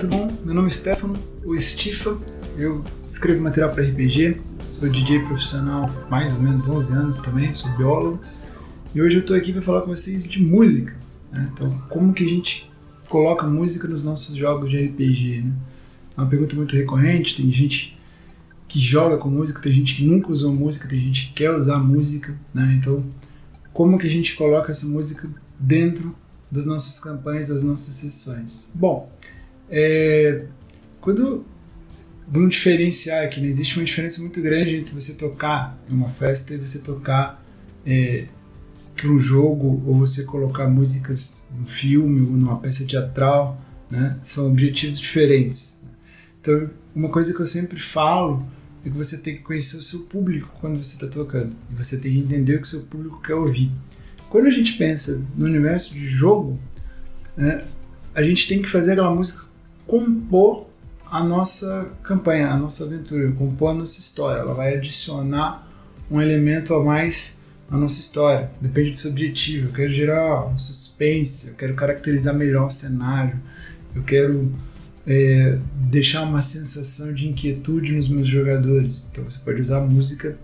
tudo bom? Meu nome é Stefano, o Stifa. Eu escrevo material para RPG, sou DJ profissional mais ou menos 11 anos também, sou biólogo. E hoje eu estou aqui para falar com vocês de música. Né? Então, como que a gente coloca música nos nossos jogos de RPG? Né? É uma pergunta muito recorrente, tem gente que joga com música, tem gente que nunca usou música, tem gente que quer usar música. Né? Então, como que a gente coloca essa música dentro das nossas campanhas, das nossas sessões? Bom, é, quando vamos diferenciar aqui, né? existe uma diferença muito grande entre você tocar em uma festa e você tocar é, para um jogo ou você colocar músicas no filme ou numa peça teatral, né? São objetivos diferentes. Então, uma coisa que eu sempre falo é que você tem que conhecer o seu público quando você está tocando e você tem que entender o que o seu público quer ouvir. Quando a gente pensa no universo de jogo, né, a gente tem que fazer aquela música compor a nossa campanha, a nossa aventura, compor a nossa história. Ela vai adicionar um elemento a mais na nossa história. Depende do seu objetivo. Eu quero gerar um suspense, eu quero caracterizar melhor o cenário, eu quero é, deixar uma sensação de inquietude nos meus jogadores. Então você pode usar música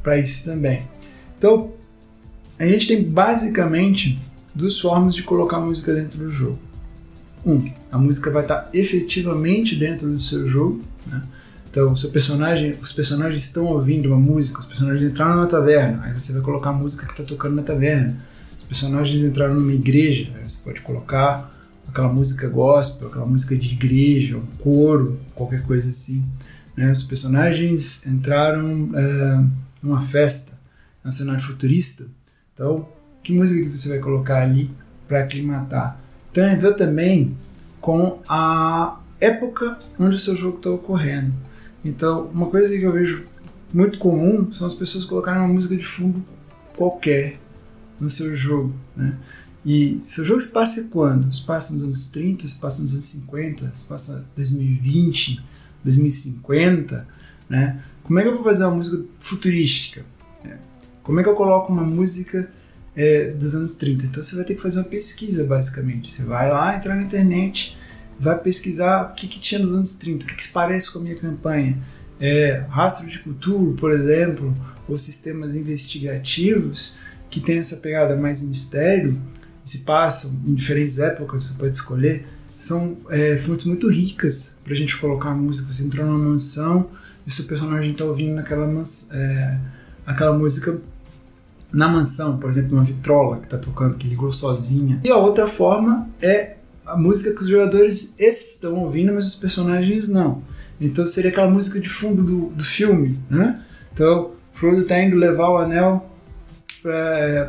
para isso também. Então a gente tem basicamente duas formas de colocar música dentro do jogo. Um, a música vai estar efetivamente dentro do seu jogo. Né? Então, seu personagem, os personagens estão ouvindo uma música, os personagens entraram na taverna, aí você vai colocar a música que está tocando na taverna. Os personagens entraram numa igreja, aí você pode colocar aquela música gospel, aquela música de igreja, um coro, qualquer coisa assim. Né? Os personagens entraram é, numa festa, num cenário futurista. Então, que música que você vai colocar ali para aclimatar? Tem a ver também com a época onde o seu jogo está ocorrendo. Então, uma coisa que eu vejo muito comum são as pessoas colocarem uma música de fundo qualquer no seu jogo. Né? E seu jogo se passa quando? Se passa nos anos 30, se passa nos anos 50, se passa 2020, 2050. Né? Como é que eu vou fazer uma música futurística? Como é que eu coloco uma música é, dos anos 30. Então você vai ter que fazer uma pesquisa, basicamente. Você vai lá, entrar na internet, vai pesquisar o que, que tinha nos anos 30, o que, que se parece com a minha campanha. É, rastro de cultura, por exemplo, ou sistemas investigativos que tem essa pegada mais mistério, se passam em diferentes épocas, você pode escolher, são é, fontes muito ricas para a gente colocar a música. Você entrou numa mansão e o seu personagem está ouvindo aquela, é, aquela música na mansão, por exemplo, uma vitrola que está tocando, que ligou sozinha. E a outra forma é a música que os jogadores estão ouvindo, mas os personagens não. Então seria aquela música de fundo do, do filme, né? Então, Frodo está indo levar o anel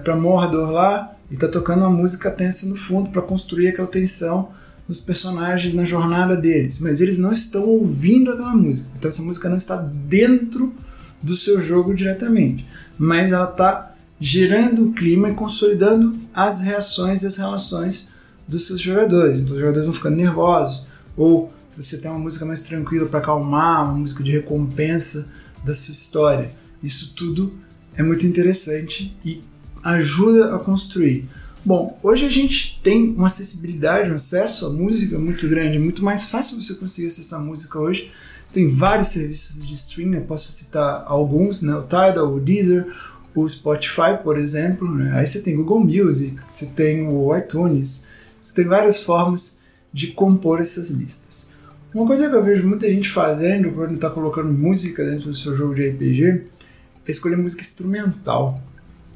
para Mordor lá e está tocando uma música tensa no fundo para construir aquela tensão nos personagens na jornada deles, mas eles não estão ouvindo aquela música. Então essa música não está dentro do seu jogo diretamente, mas ela está gerando o clima e consolidando as reações e as relações dos seus jogadores. Então os jogadores vão ficando nervosos, ou você tem uma música mais tranquila para acalmar, uma música de recompensa da sua história. Isso tudo é muito interessante e ajuda a construir. Bom, hoje a gente tem uma acessibilidade, um acesso à música muito grande, é muito mais fácil você conseguir acessar música hoje. Você tem vários serviços de streaming, eu posso citar alguns, né? o Tidal, o Deezer, o Spotify, por exemplo, né? aí você tem Google Music, você tem o iTunes, você tem várias formas de compor essas listas. Uma coisa que eu vejo muita gente fazendo quando está colocando música dentro do seu jogo de RPG é escolher música instrumental.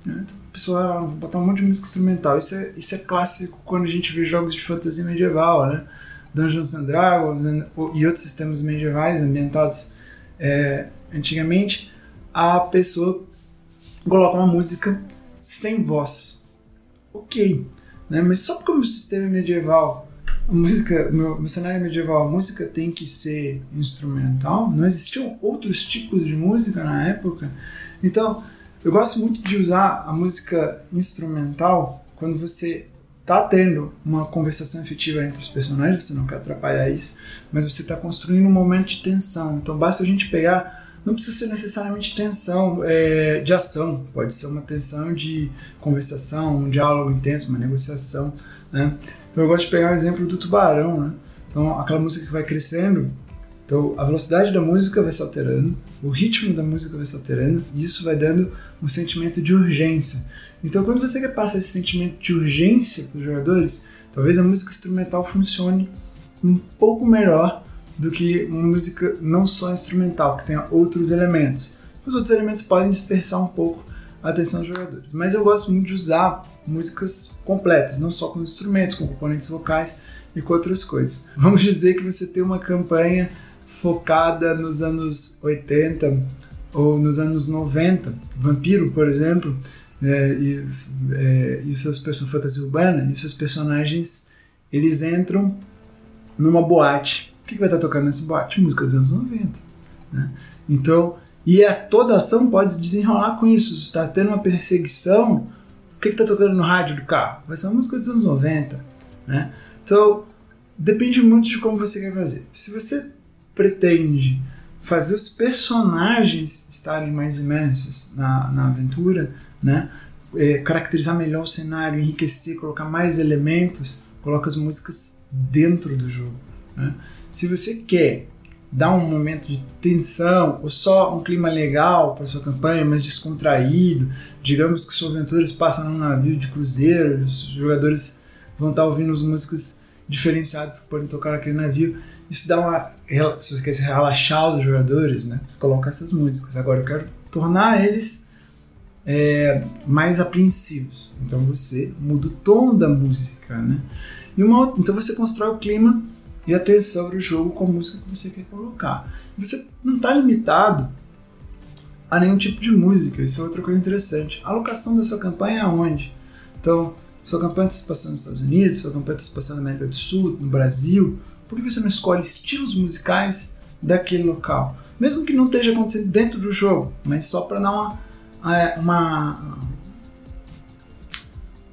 Né? Então, a pessoa vai botar um monte de música instrumental. Isso é, isso é clássico quando a gente vê jogos de fantasia medieval, né? Dungeons and Dragons né? e outros sistemas medievais ambientados é, antigamente. A pessoa coloca uma música sem voz. Ok, né? mas só porque o meu sistema é medieval, a música, meu, meu cenário é medieval, a música tem que ser instrumental, não existiam outros tipos de música na época. Então, eu gosto muito de usar a música instrumental quando você está tendo uma conversação efetiva entre os personagens, você não quer atrapalhar isso, mas você está construindo um momento de tensão. Então basta a gente pegar não precisa ser necessariamente tensão é, de ação, pode ser uma tensão de conversação, um diálogo intenso, uma negociação. Né? Então eu gosto de pegar o exemplo do tubarão. Né? Então, aquela música que vai crescendo, então a velocidade da música vai se alterando, o ritmo da música vai se alterando, e isso vai dando um sentimento de urgência. Então, quando você quer passar esse sentimento de urgência para os jogadores, talvez a música instrumental funcione um pouco melhor do que uma música não só instrumental, que tenha outros elementos. Os outros elementos podem dispersar um pouco a atenção dos jogadores. Mas eu gosto muito de usar músicas completas, não só com instrumentos, com componentes vocais e com outras coisas. Vamos dizer que você tem uma campanha focada nos anos 80 ou nos anos 90. Vampiro, por exemplo, é, e, é, e seus personagens fantasia urbana, e seus personagens eles entram numa boate. Que, que vai estar tocando nessa boate? Música dos anos 90. Né? Então, e a, toda a ação pode desenrolar com isso. Está tendo uma perseguição. O que está tocando no rádio do carro? Vai ser uma música dos anos 90. Né? Então, depende muito de como você quer fazer. Se você pretende fazer os personagens estarem mais imersos na, na aventura, né? É, caracterizar melhor o cenário, enriquecer, colocar mais elementos, coloca as músicas dentro do jogo. Né? Se você quer dar um momento de tensão ou só um clima legal para sua campanha, mais descontraído, digamos que se passa num navio de cruzeiro, os jogadores vão estar ouvindo as músicas diferenciadas que podem tocar naquele navio. Isso dá uma. Se você quer relaxar os jogadores, né? Você coloca essas músicas. Agora eu quero tornar eles é, mais apreensivos. Então você muda o tom da música, né? E uma, então você constrói o clima e a tensão do jogo com a música que você quer colocar. Você não está limitado a nenhum tipo de música. Isso é outra coisa interessante. A alocação da sua campanha é aonde? Então, sua campanha está se passando nos Estados Unidos, sua campanha está se passando na América do Sul, no Brasil. Por que você não escolhe estilos musicais daquele local? Mesmo que não esteja acontecendo dentro do jogo, mas só para dar uma é, uma,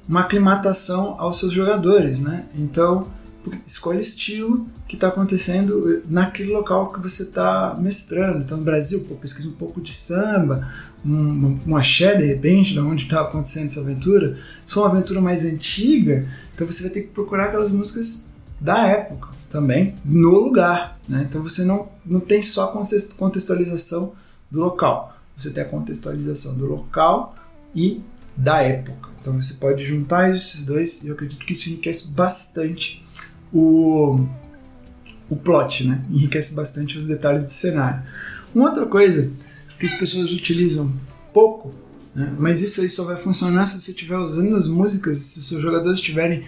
uma aclimatação aos seus jogadores, né? Então, escolhe estilo que está acontecendo naquele local que você está mestrando. Então, no Brasil, pô, pesquisa um pouco de samba, um, um axé de repente, de onde está acontecendo essa aventura. Se for uma aventura mais antiga, então você vai ter que procurar aquelas músicas da época também, no lugar. Né? Então você não, não tem só contextualização do local você tem a contextualização do local e da época. Então você pode juntar esses dois e eu acredito que isso enriquece bastante o, o plot, né? Enriquece bastante os detalhes do cenário. Uma outra coisa que as pessoas utilizam pouco, né? mas isso aí só vai funcionar se você estiver usando as músicas, se os seus jogadores estiverem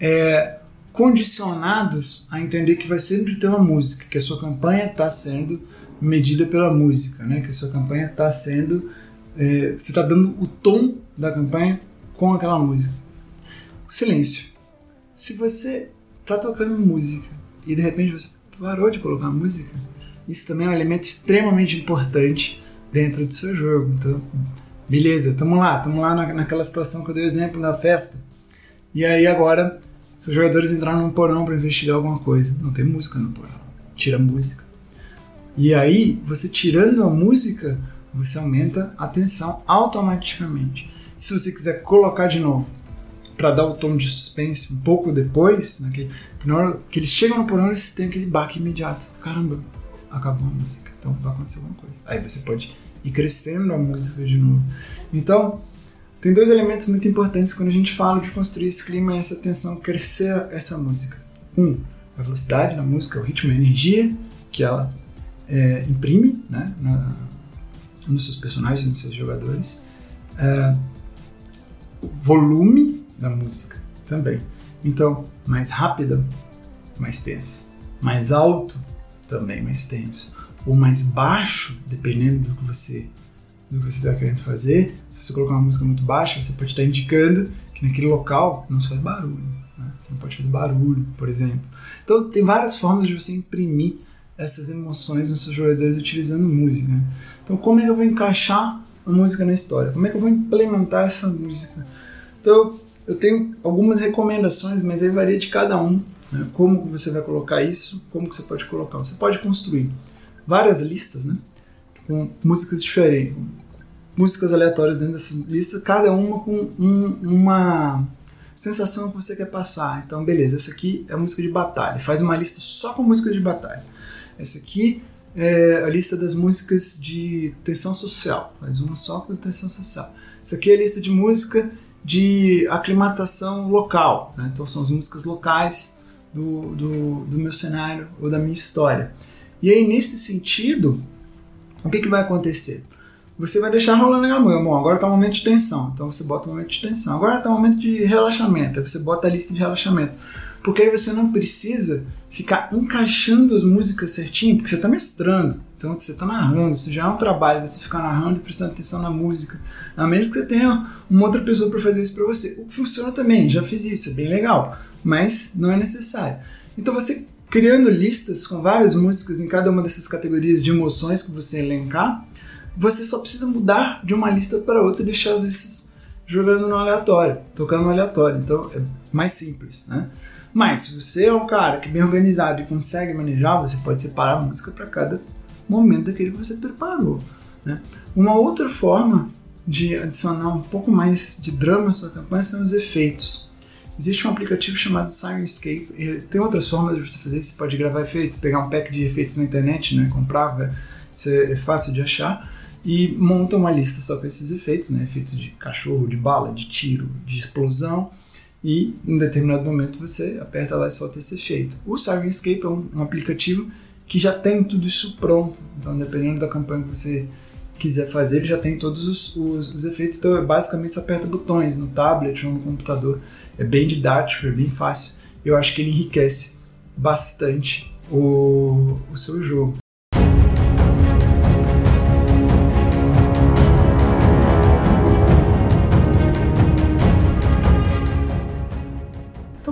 é, condicionados a entender que vai sempre ter uma música, que a sua campanha está sendo medida pela música, né? Que a sua campanha está sendo, é, você está dando o tom da campanha com aquela música. Silêncio. Se você está tocando música e de repente você parou de colocar música, isso também é um elemento extremamente importante dentro do seu jogo. Então, beleza, estamos lá, estamos lá na, naquela situação que eu dei o exemplo da festa. E aí agora, seus jogadores entraram num porão para investigar alguma coisa. Não tem música no porão. Tira a música. E aí, você tirando a música, você aumenta a tensão automaticamente. Se você quiser colocar de novo, para dar o tom de suspense um pouco depois, né, que, na hora que eles chegam no porão, eles têm aquele baque imediato. Caramba, acabou a música, então vai acontecer alguma coisa. Aí você pode ir crescendo a música de novo. Então, tem dois elementos muito importantes quando a gente fala de construir esse clima e essa tensão, crescer essa música. Um, a velocidade da música, o ritmo e a energia que ela é, imprime né, na, nos seus personagens, nos seus jogadores. É, o volume da música também. Então, mais rápida, mais tenso. Mais alto, também mais tenso. Ou mais baixo, dependendo do que você do que você está querendo fazer. Se você colocar uma música muito baixa, você pode estar indicando que naquele local não se faz barulho. Né? Você não pode fazer barulho, por exemplo. Então, tem várias formas de você imprimir essas emoções nos seus jogadores utilizando música. Então, como é que eu vou encaixar a música na história? Como é que eu vou implementar essa música? Então, eu tenho algumas recomendações, mas aí varia de cada um. Né? Como você vai colocar isso, como que você pode colocar. Você pode construir várias listas, né? Com músicas diferentes, músicas aleatórias dentro dessa lista, cada uma com um, uma sensação que você quer passar. Então, beleza, essa aqui é música de batalha. Faz uma lista só com música de batalha. Essa aqui é a lista das músicas de tensão social. Faz uma só com tensão social. Essa aqui é a lista de música de aclimatação local. Né? Então, são as músicas locais do, do, do meu cenário ou da minha história. E aí, nesse sentido, o que, que vai acontecer? Você vai deixar rolando a mão. Bom, agora está um momento de tensão. Então você bota um momento de tensão. Agora está um momento de relaxamento. Aí você bota a lista de relaxamento. Porque aí você não precisa ficar encaixando as músicas certinho, porque você está mestrando. Então você está narrando. Isso já é um trabalho, você ficar narrando e prestando atenção na música. A menos que você tenha uma outra pessoa para fazer isso para você. O que funciona também, já fiz isso, é bem legal. Mas não é necessário. Então você criando listas com várias músicas em cada uma dessas categorias de emoções que você elencar, você só precisa mudar de uma lista para outra e deixar as listas jogando no aleatório, tocando no aleatório. Então é mais simples, né? Mas se você é um cara que é bem organizado e consegue manejar, você pode separar a música para cada momento daquele que você preparou. Né? Uma outra forma de adicionar um pouco mais de drama à sua campanha são os efeitos. Existe um aplicativo chamado Sirenscape. Tem outras formas de você fazer. Você pode gravar efeitos, pegar um pack de efeitos na internet, né? comprar, é fácil de achar e monta uma lista só com esses efeitos, né? efeitos de cachorro, de bala, de tiro, de explosão, e em determinado momento você aperta lá e solta esse efeito. O Sirenscape é um, um aplicativo que já tem tudo isso pronto, então dependendo da campanha que você quiser fazer, ele já tem todos os, os, os efeitos, então basicamente você aperta botões no tablet ou no computador, é bem didático, é bem fácil, eu acho que ele enriquece bastante o, o seu jogo.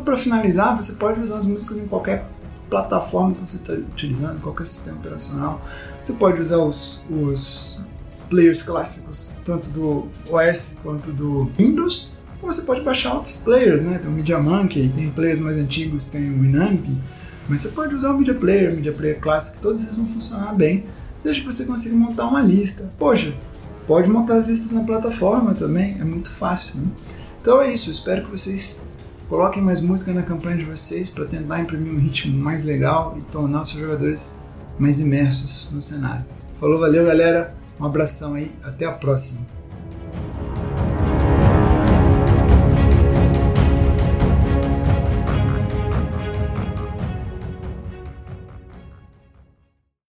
para finalizar, você pode usar as músicas em qualquer plataforma que você está utilizando, qualquer sistema operacional. Você pode usar os, os players clássicos, tanto do OS quanto do Windows, ou você pode baixar outros players, né? Tem o Media Monkey, tem players mais antigos, tem o Winamp, mas você pode usar o Media Player, o Media Player Classic, todos eles vão funcionar bem, desde que você consiga montar uma lista. Poxa, pode montar as listas na plataforma também, é muito fácil. Né? Então é isso, espero que vocês Coloquem mais música na campanha de vocês para tentar imprimir um ritmo mais legal e tornar os seus jogadores mais imersos no cenário. Falou, valeu galera, um abração aí, até a próxima.